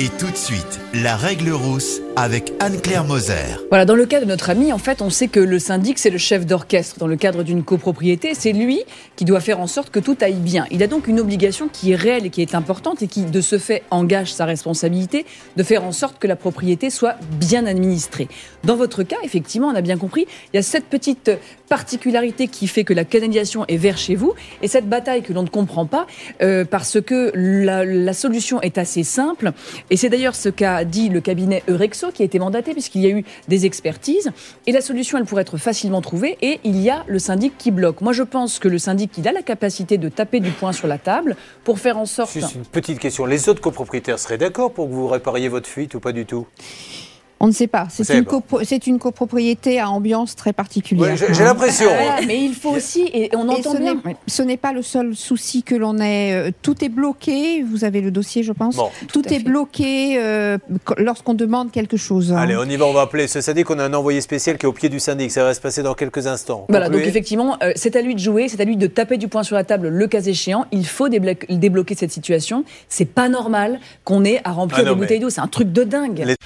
Et tout de suite, la règle rousse avec Anne-Claire Moser. Voilà, dans le cas de notre ami, en fait, on sait que le syndic, c'est le chef d'orchestre dans le cadre d'une copropriété. C'est lui qui doit faire en sorte que tout aille bien. Il a donc une obligation qui est réelle et qui est importante et qui, de ce fait, engage sa responsabilité de faire en sorte que la propriété soit bien administrée. Dans votre cas, effectivement, on a bien compris, il y a cette petite particularité qui fait que la canalisation est vers chez vous et cette bataille que l'on ne comprend pas euh, parce que la, la solution est assez simple. Et c'est d'ailleurs ce qu'a dit le cabinet Eurexo qui a été mandaté puisqu'il y a eu des expertises. Et la solution, elle pourrait être facilement trouvée et il y a le syndic qui bloque. Moi, je pense que le syndic, il a la capacité de taper du poing sur la table pour faire en sorte... Juste une petite question. Les autres copropriétaires seraient d'accord pour que vous répariez votre fuite ou pas du tout? On ne sait pas. C'est une, copro- copropriété à ambiance très particulière. Ouais, J'ai l'impression. Voilà, mais il faut aussi, et on Et entend ce bien... n'est- ce n'est pas le seul souci que l'on ait. euh, Tout est bloqué. Vous avez le dossier, je pense. Bon. Tout, est fait. bloqué euh, qu- lorsqu'on demande quelque chose. hein. Allez, on y va, on va appeler ce syndic. On a un envoyé spécial qui est au pied du syndic. Ça va se passer dans quelques instants. Voilà, donc effectivement, euh, c'est à lui de jouer, c'est à lui de taper du poing sur la table le cas échéant. Il faut déblo- débloquer cette situation. C'est pas normal qu'on ait à remplir Ah non, des mais- bouteilles d'eau. C'est un truc de dingue. Les-